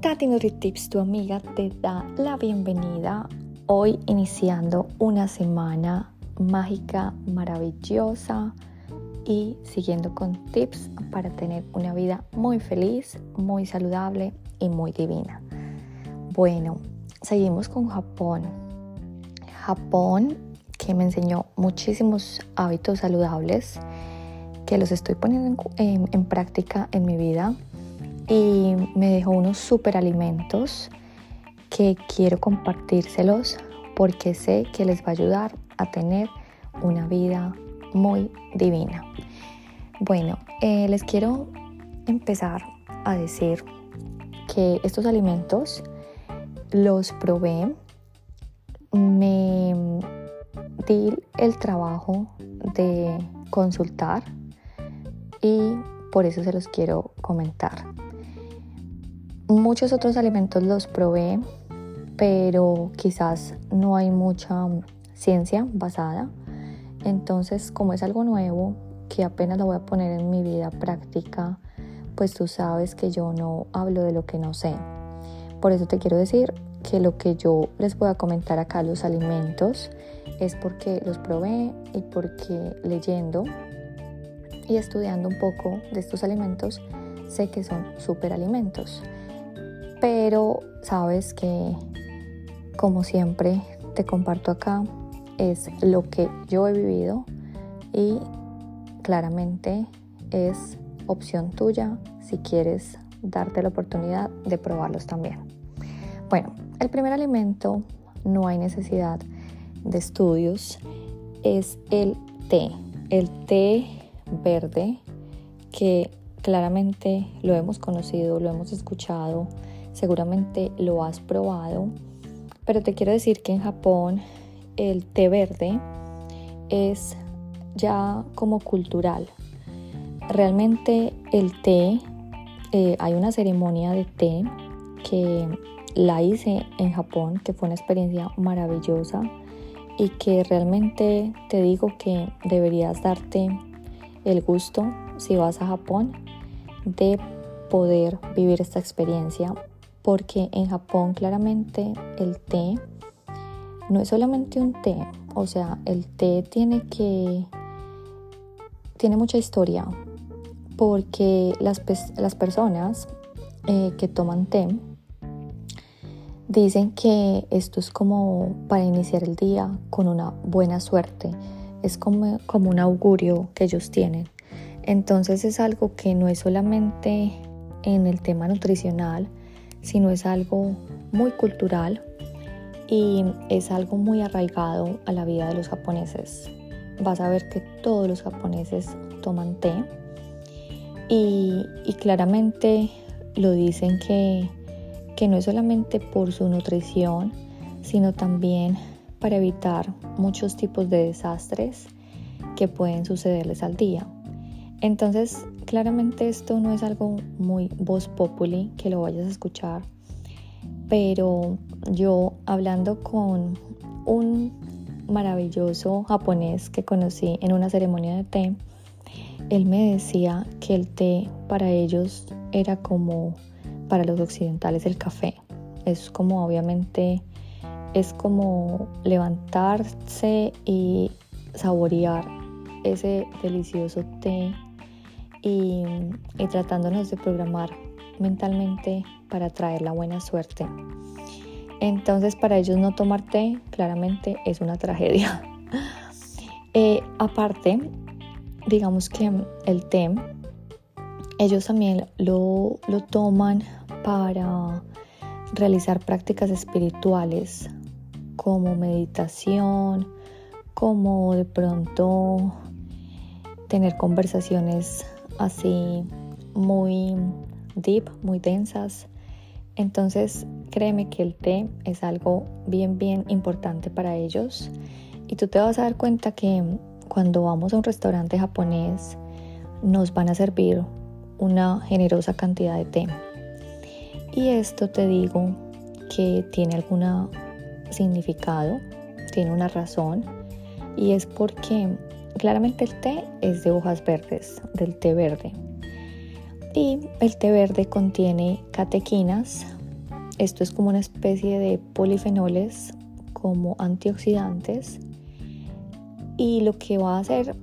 Tati NutriTips, tu amiga, te da la bienvenida hoy iniciando una semana mágica, maravillosa y siguiendo con tips para tener una vida muy feliz, muy saludable y muy divina. Bueno, seguimos con Japón. Japón que me enseñó muchísimos hábitos saludables que los estoy poniendo en, práctica en mi vida y me dejó unos super alimentos que quiero compartírselos porque sé que les va a ayudar a tener una vida muy divina. Bueno, eh, les quiero empezar a decir que estos alimentos los probé, me di el trabajo de consultar y por eso se los quiero comentar. Muchos otros alimentos los probé, pero quizás no hay mucha ciencia basada. Entonces, como es algo nuevo, que apenas lo voy a poner en mi vida práctica, pues tú sabes que yo no hablo de lo que no sé. Por eso te quiero decir que lo que yo les voy a comentar acá, los alimentos, es porque los probé y porque leyendo y estudiando un poco de estos alimentos, sé que son superalimentos. Pero sabes que, como siempre te comparto acá, es lo que yo he vivido y claramente es opción tuya si quieres darte la oportunidad de probarlos también. Bueno, el primer alimento no hay necesidad de estudios es el té. El té verde que claramente lo hemos conocido, lo hemos escuchado, seguramente lo has probado, pero te quiero decir que en Japón el té verde es ya como cultural. Realmente el té, eh, hay una ceremonia de té que la hice en Japón, que fue una experiencia maravillosa y que realmente te digo que deberías darte el gusto si vas a Japón de poder vivir esta experiencia porque en Japón claramente el té no es solamente un té, o sea, el té tiene que tiene mucha historia porque las, las personas eh, que toman té dicen que esto es como para iniciar el día con una buena suerte, es como, como un augurio que ellos tienen. Entonces es algo que no es solamente en el tema nutricional, sino es algo muy cultural y es algo muy arraigado a la vida de los japoneses vas a ver que todos los japoneses toman té y, claramente lo dicen que, que no es solamente por su nutrición, sino también para evitar muchos tipos de desastres que pueden sucederles al día. Entonces, claramente esto no es algo muy voz populi que lo vayas a escuchar, pero yo hablando con un maravilloso japonés que conocí en una ceremonia de té, él me decía que el té para ellos era como para los occidentales el café. Es como obviamente es como levantarse y saborear ese delicioso té y, tratándonos de programar mentalmente para traer la buena suerte. Entonces para ellos no tomar té claramente es una tragedia. Eh, aparte, digamos que el té, ellos también lo, lo toman para realizar prácticas espirituales como meditación, como de pronto tener conversaciones así muy deep, muy densas. Entonces créeme que el té es algo bien, bien importante para ellos. Y tú te vas a dar cuenta que cuando vamos a un restaurante japonés nos van a servir una generosa cantidad de té. Y esto te digo que tiene algún significado, tiene una razón. Y es porque claramente el té es de hojas verdes, del té verde. Y el té verde contiene catequinas esto es como una especie de polifenoles como antioxidantes y lo que va a hacer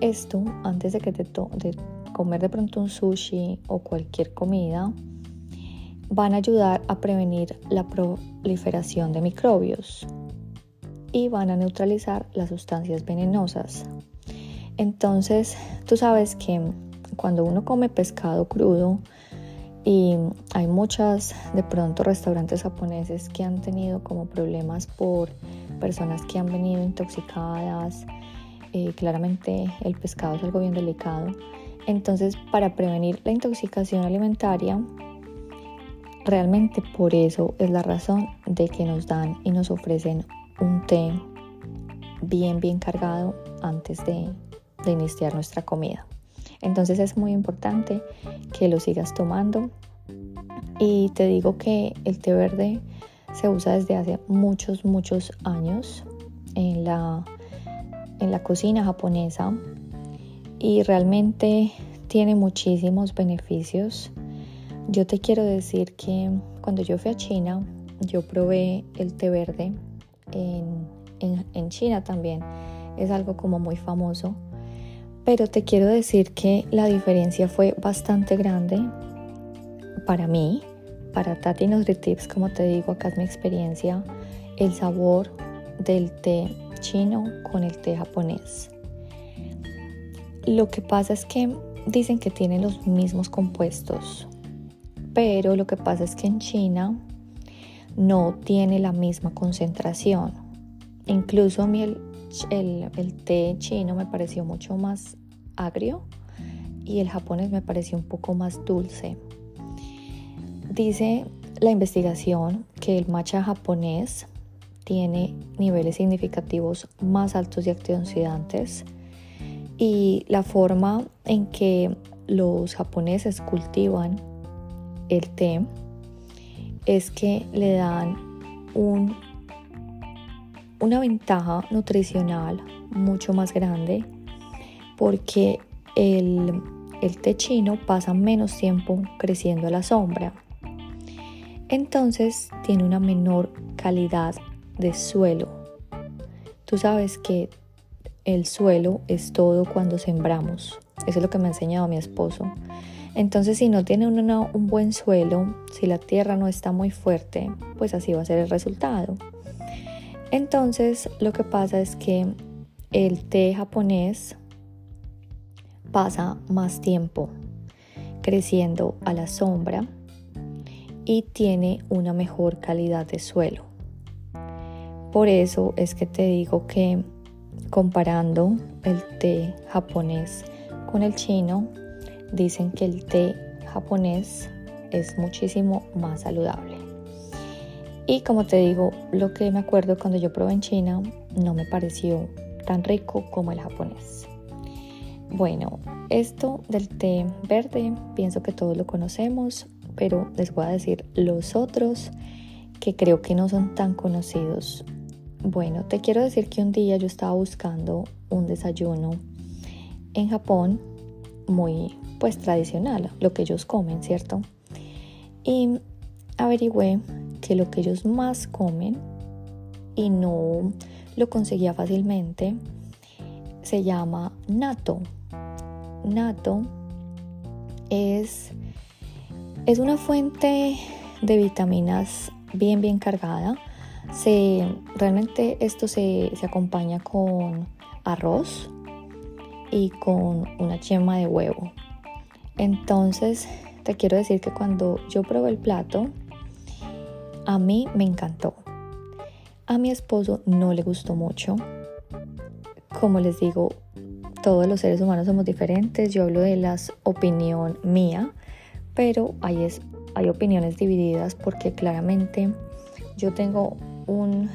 esto antes de que te de comer de pronto un sushi o cualquier comida van a ayudar a prevenir la proliferación de microbios y van a neutralizar las sustancias venenosas. Entonces, tú sabes que cuando uno come pescado crudo, y hay muchas de pronto restaurantes japoneses que han tenido como problemas por personas que han venido intoxicadas. Eh, claramente el pescado es algo bien delicado. Entonces, para prevenir la intoxicación alimentaria, realmente por eso es la razón de que nos dan y nos ofrecen un té bien, bien cargado antes de, de iniciar nuestra comida. Entonces es muy importante que lo sigas tomando. Y te digo que el té verde se usa desde hace muchos, muchos años en la, en la cocina japonesa y realmente tiene muchísimos beneficios. Yo te quiero decir que cuando yo fui a China, yo probé el té verde en, en China también. Es algo como muy famoso pero te quiero decir que la diferencia fue bastante grande para mí, para Tati NutriTips, como te digo, acá es mi experiencia, el sabor del té chino con el té japonés. Lo que pasa es que dicen que tienen los mismos compuestos, pero lo que pasa es que en China no tiene la misma concentración. Incluso mí el té chino me pareció mucho más agrio y el japonés me pareció un poco más dulce. Dice la investigación que el matcha japonés tiene niveles significativos más altos de antioxidantes y la forma en que los japoneses cultivan el té es que le dan un una ventaja nutricional mucho más grande porque el, el pasa menos tiempo creciendo a la sombra. Entonces tiene una menor calidad de suelo. Tú sabes que el suelo es todo cuando sembramos. Eso es lo que me ha enseñado mi esposo. Entonces si no tiene un buen suelo, si la tierra no está muy fuerte, pues así va a ser el resultado. Entonces lo que pasa es que el té japonés pasa más tiempo creciendo a la sombra y tiene una mejor calidad de suelo. Por eso es que te digo que comparando el té japonés con el chino, dicen que el té japonés es muchísimo más saludable. Y como te digo, lo que me acuerdo cuando yo probé en China no me pareció tan rico como el japonés. Bueno, esto del té verde pienso que todos lo conocemos, pero les voy a decir los otros que creo que no son tan conocidos. Bueno, te quiero decir que un día yo estaba buscando un desayuno en Japón muy pues tradicional, lo que ellos comen, ¿cierto? Y averigüé que lo que ellos más comen y no lo conseguía fácilmente se llama nato. Nato es, es una fuente de vitaminas bien bien cargada. Se, realmente esto se, se acompaña con arroz y con una yema de huevo. Entonces te quiero decir que cuando yo probé el plato, a mí me encantó. A mi esposo no le gustó mucho. Como les digo, todos los seres humanos somos diferentes. Yo hablo de la opinión mía, pero hay, es, hay opiniones divididas porque claramente yo tengo un...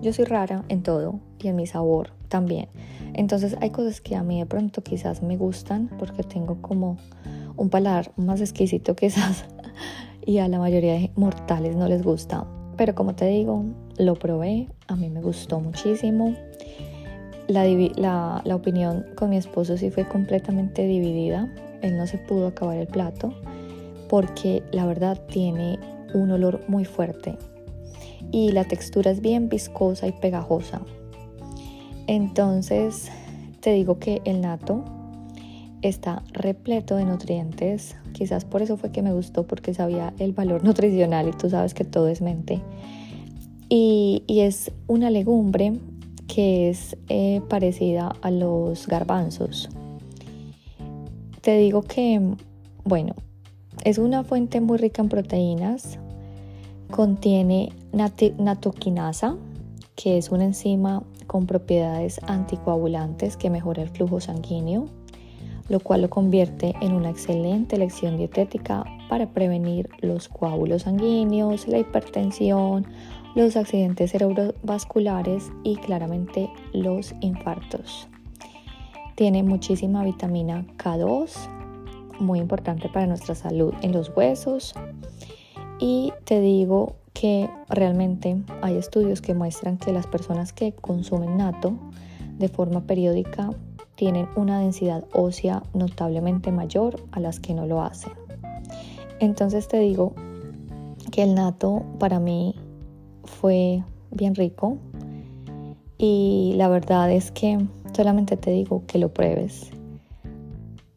Yo soy rara en todo y en mi sabor también. Entonces hay cosas que a mí de pronto quizás me gustan porque tengo como un paladar más exquisito quizás y a la mayoría de mortales no les gusta. Pero como te digo, lo probé, a mí me gustó muchísimo. La, la, opinión con mi esposo sí fue completamente dividida. Él no se pudo acabar el plato porque la verdad tiene un olor muy fuerte y la textura es bien viscosa y pegajosa. Entonces te digo que el nato está repleto de nutrientes. Quizás por eso fue que me gustó porque sabía el valor nutricional y tú sabes que todo es mente. Y, es una legumbre que es eh, parecida a los garbanzos. Te digo que, bueno, es una fuente muy rica en proteínas. Contiene natoquinasa, que es una enzima con propiedades anticoagulantes que mejora el flujo sanguíneo, lo cual lo convierte en una excelente elección dietética para prevenir los coágulos sanguíneos, la hipertensión, los accidentes cerebrovasculares y claramente los infartos. Tiene muchísima vitamina K2, muy importante para nuestra salud en los huesos. Y te digo que realmente hay estudios que muestran que las personas que consumen nato de forma periódica tienen una densidad ósea notablemente mayor a las que no lo hacen. Entonces te digo que el nato para mí fue bien rico y la verdad es que solamente te digo que lo pruebes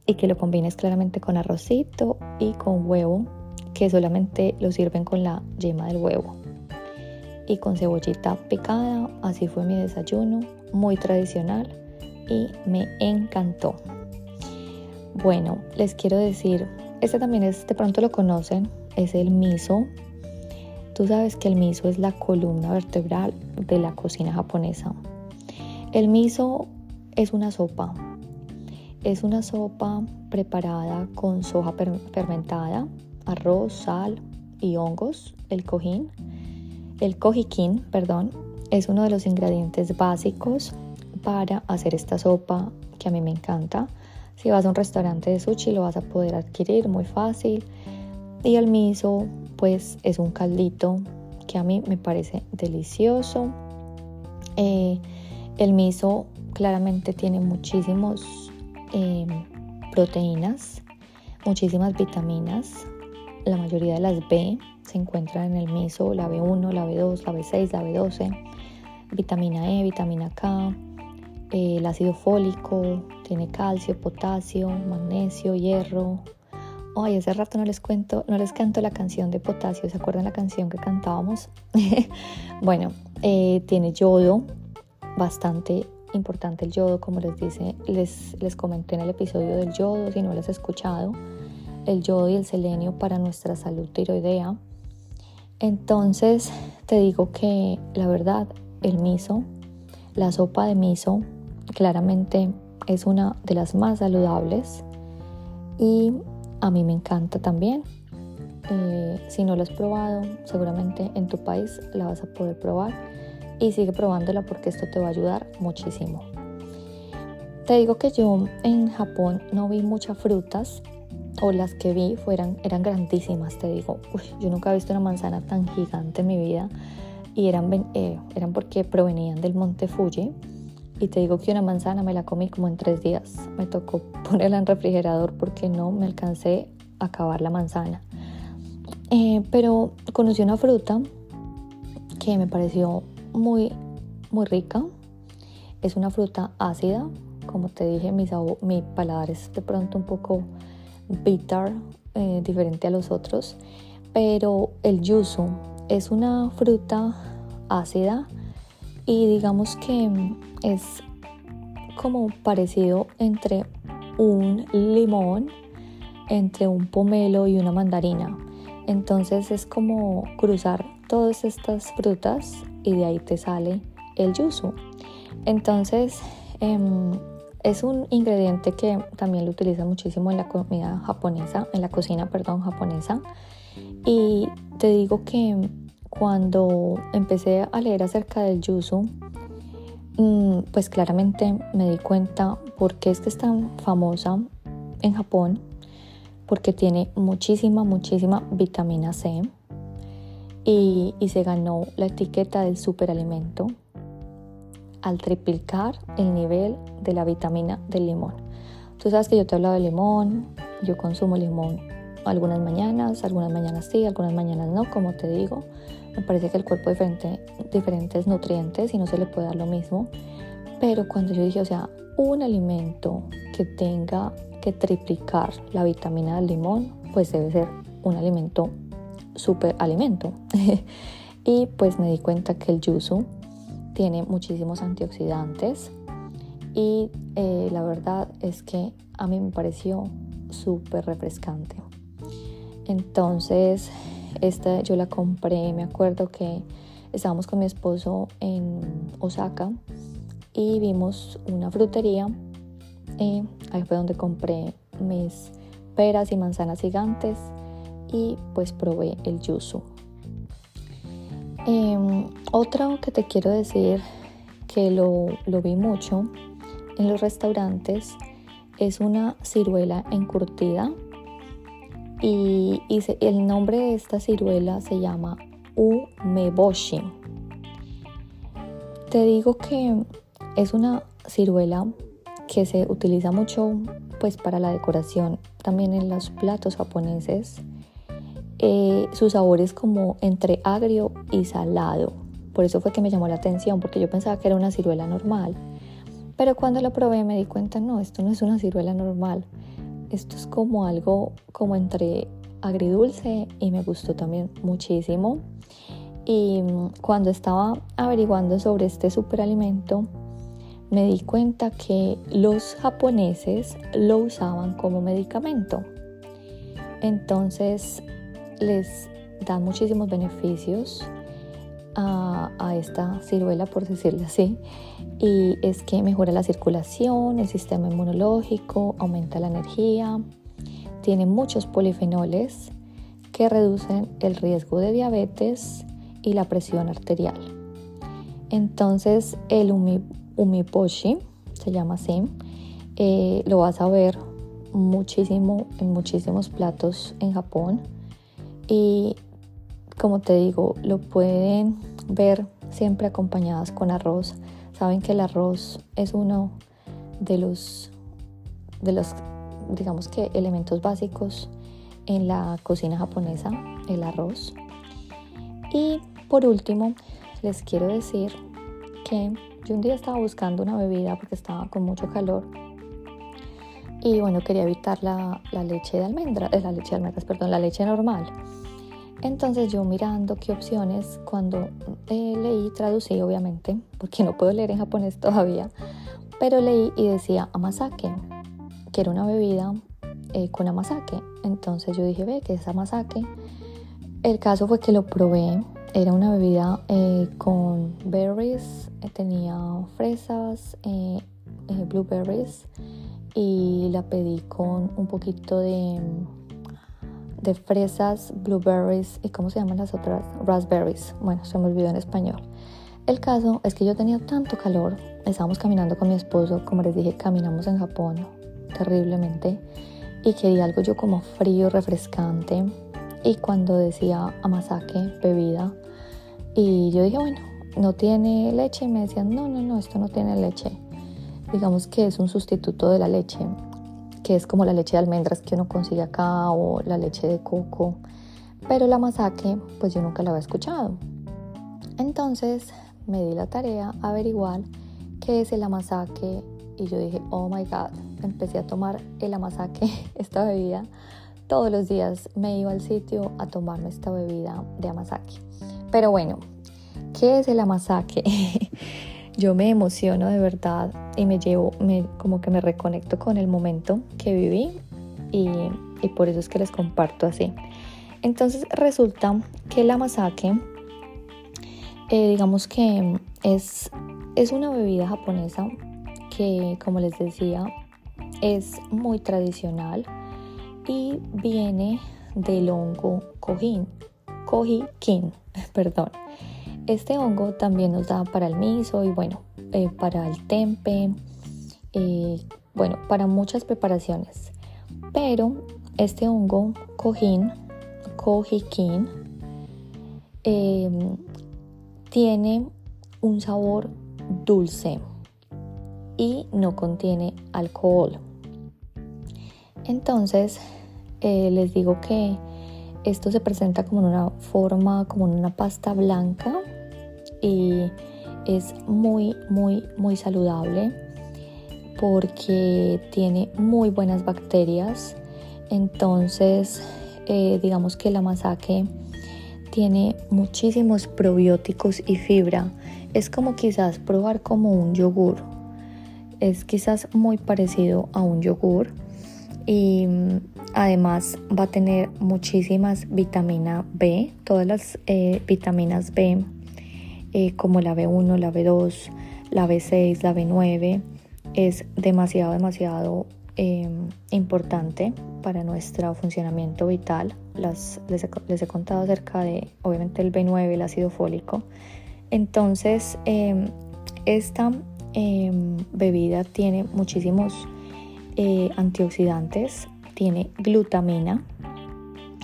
y que lo combines claramente con arrocito y con huevo que solamente lo sirven con la yema del huevo y con cebollita picada. Así fue mi desayuno, muy tradicional y me encantó. Bueno, les quiero decir, este también es, de pronto lo conocen, es el miso. Tú sabes que el miso es la columna vertebral de la cocina japonesa. El miso es una sopa. Es una sopa preparada con soja fermentada, arroz, sal y hongos, el cojín. El kojikin, perdón, es uno de los ingredientes básicos para hacer esta sopa que a mí me encanta. Si vas a un restaurante de sushi lo vas a poder adquirir muy fácil. Y el miso pues es un caldito que a mí me parece delicioso. Eh, el miso claramente tiene muchísimos eh, proteínas, muchísimas vitaminas, la mayoría de las B se encuentran en el miso, la B1, la B2, la B6, la B12, vitamina E, vitamina K, el ácido fólico, tiene calcio, potasio, magnesio, hierro. Ay, hace rato no les cuento, no les canto la canción de potasio, ¿se acuerdan la canción que cantábamos? bueno, eh, tiene yodo, bastante importante el yodo, como les dice, les, les comenté en el episodio del yodo, si no lo has escuchado el yodo y el selenio para nuestra salud tiroidea. Entonces te digo que la verdad, el miso, la sopa de miso, claramente es una de las más saludables y a mí me encanta también. Eh, si no lo has probado, seguramente en tu país la vas a poder probar y sigue probándola porque esto te va a ayudar muchísimo. Te digo que yo en Japón no vi muchas frutas, o las que vi fueran, eran grandísimas, te digo. yo nunca he visto una manzana tan gigante en mi vida y eran, eh, eran porque provenían del monte Fuji. Y te digo que una manzana me la comí como en tres días. Me tocó ponerla en refrigerador porque no me alcancé a acabar la manzana. Eh, pero conocí una fruta que me pareció muy, muy rica. Es una fruta ácida. Como te dije, mi, mi paladar es de pronto un poco bitter, eh, diferente a los otros, pero el yuzu es una fruta ácida y digamos que es como parecido entre un limón, entre un pomelo y una mandarina. Entonces es como cruzar todas estas frutas y de ahí te sale el yuzu. Entonces em, es un ingrediente que también lo utilizan muchísimo en la comida japonesa, en la cocina, perdón, japonesa. Y te digo que cuando empecé a leer acerca del yuzu, mm, pues claramente me di cuenta por qué es que es tan famosa en Japón, porque tiene muchísima, muchísima vitamina C y, se ganó la etiqueta del superalimento al triplicar el nivel de la vitamina del limón. Tú sabes que yo te he hablado de limón, yo consumo limón algunas mañanas, algunas mañanas sí, algunas mañanas no, como te digo. Me parece que el cuerpo diferente diferentes nutrientes y no se le puede dar lo mismo. Pero cuando yo dije, o sea, un alimento que tenga que triplicar la vitamina del limón, pues debe ser un alimento super alimento. y pues me di cuenta que el yuzu tiene muchísimos antioxidantes y eh, la verdad es que a mí me pareció súper refrescante. Entonces, esta yo la compré, me acuerdo que estábamos con mi esposo en Osaka y vimos una frutería. Y ahí fue donde compré mis peras y manzanas gigantes y pues probé el yuzu. Eh, otro que te quiero decir que lo, lo vi mucho en los restaurantes es una ciruela encurtida y, el nombre de esta ciruela se llama umeboshi. Te digo que es una ciruela que se utiliza mucho pues para la decoración también en los platos japoneses. Eh, su sabor es como entre agrio y salado. Por eso fue que me llamó la atención, porque yo pensaba que era una ciruela normal. Pero cuando lo probé me di cuenta, no, esto no es una ciruela normal. Esto es como algo como entre agridulce y me gustó también muchísimo. Y mm, cuando estaba averiguando sobre este superalimento, me di cuenta que los japoneses lo usaban como medicamento. Entonces les da muchísimos beneficios a, a esta ciruela, por decirlo así y es que mejora la circulación, el sistema inmunológico, aumenta la energía, tiene muchos polifenoles que reducen el riesgo de diabetes y la presión arterial. Entonces el umiposhi, se llama así, eh, lo vas a ver muchísimo en muchísimos platos en Japón y como te digo, lo pueden ver siempre acompañadas con arroz Saben que el arroz es uno de los, de los, digamos que, elementos básicos en la cocina japonesa, el arroz. Y por último, les quiero decir que yo un día estaba buscando una bebida porque estaba con mucho calor y bueno, quería evitar la, leche de almendra, eh, la leche de almendras, perdón, la leche normal. Entonces yo mirando qué opciones, cuando eh, leí, traducí obviamente, porque no puedo leer en japonés todavía, pero leí y decía amasake, que era una bebida eh, con amasake. Entonces yo dije, ve, que es amasake? El caso fue que lo probé, era una bebida eh, con berries, tenía fresas, blueberries y la pedí con un poquito de de fresas, blueberries y cómo se llaman las otras, raspberries. Bueno, se me olvidó en español. El caso es que yo tenía tanto calor, estábamos caminando con mi esposo, como les dije, caminamos en Japón terriblemente y quería algo yo como frío, refrescante. Y cuando decía amasake, bebida, y yo dije, bueno, no tiene leche, y me decían, no, no, no, esto no tiene leche. Digamos que es un sustituto de la leche que es como la leche de almendras que uno consigue acá o la leche de coco, pero la masake pues yo nunca la había escuchado. Entonces me di la tarea a averiguar qué es el amasake y yo dije, oh my god, empecé a tomar el amasake, esta bebida. Todos los días me iba al sitio a tomarme esta bebida de amasake. Pero bueno, ¿qué es el amasake? yo me emociono de verdad y me llevo, me, como que me reconecto con el momento que viví y, por eso es que les comparto así. Entonces resulta que la masake, eh, digamos que es, es una bebida japonesa que, como les decía, es muy tradicional y viene del hongo kojin, kojikin, perdón. Este hongo también nos da para el miso y bueno, eh, para el tempe, eh, bueno, para muchas preparaciones. Pero este hongo cojín, kojikin, em, tiene un sabor dulce y no contiene alcohol. Entonces, eh, les digo que esto se presenta como en una forma, como en una pasta blanca y es muy, muy, muy saludable porque tiene muy buenas bacterias. Entonces, eh, digamos que la masake tiene muchísimos probióticos y fibra. Es como quizás probar como un yogur. Es quizás muy parecido a un yogur y mm, además va a tener muchísimas vitamina B, todas las eh, vitaminas B eh, como la B1, la B2, la B6, la B9 es demasiado, demasiado em, importante para nuestro funcionamiento vital. Les, he, contado acerca de, obviamente, el B9, el ácido fólico. Entonces, em, esta em, bebida tiene muchísimos eh, antioxidantes, tiene glutamina,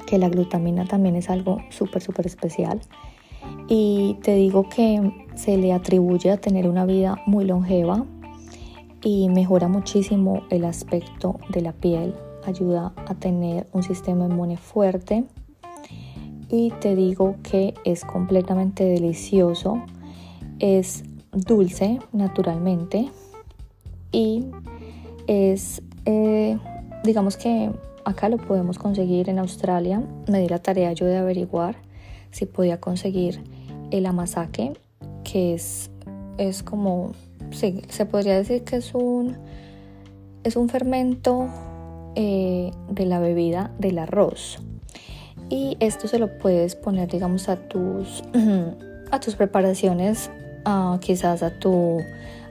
que la glutamina también es algo súper, súper especial. Y te digo que se le atribuye a tener una vida muy longeva, y mejora muchísimo el aspecto de la piel, ayuda a tener un sistema inmune fuerte. Y te digo que es completamente delicioso, es dulce naturalmente y es, eh, digamos que acá lo podemos conseguir en Australia, me di la tarea yo de averiguar si podía conseguir el amasake, que es, es como se podría decir que es un, es un fermento eh, de la bebida del arroz. Y esto se lo puedes poner, digamos, a tus, a tus preparaciones, quizás a tu,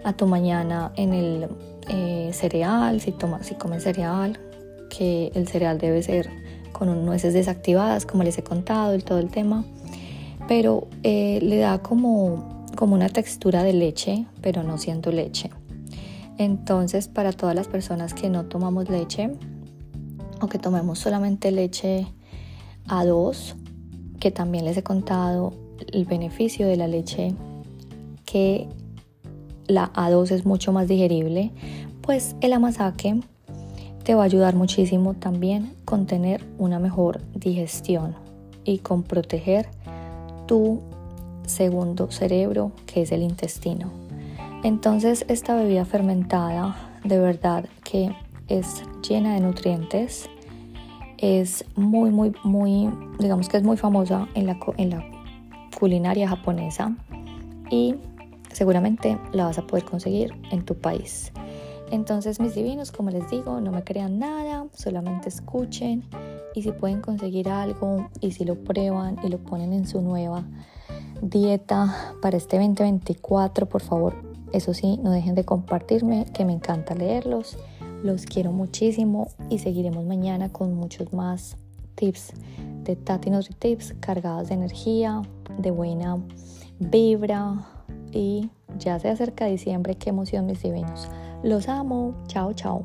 a tu mañana en el eh, cereal, si, tomas, si comes cereal, que el cereal debe ser con nueces desactivadas, como les he contado, y todo el tema. Pero eh, le da como como una textura de leche, pero no siendo leche. Entonces, para todas las personas que no tomamos leche o que tomemos solamente leche A2, que también les he contado el beneficio de la leche, que la A2 es mucho más digerible, pues el amasake te va a ayudar muchísimo también con tener una mejor digestión y con proteger tu segundo cerebro, que es el intestino. Entonces esta bebida fermentada de verdad que es llena de nutrientes, es muy, muy, muy, digamos que es muy famosa en la, en la culinaria japonesa y seguramente la vas a poder conseguir en tu país. Entonces mis divinos, como les digo, no me crean nada, solamente escuchen y si pueden conseguir algo y si lo prueban y lo ponen en su nueva dieta para este 2024, por favor, eso sí, no dejen de compartirme, que me encanta leerlos. Los quiero muchísimo y seguiremos mañana con muchos más tips de Tati Tips cargados de energía, de buena vibra y ya se acerca diciembre, qué emoción mis divinos. Los mô chào chào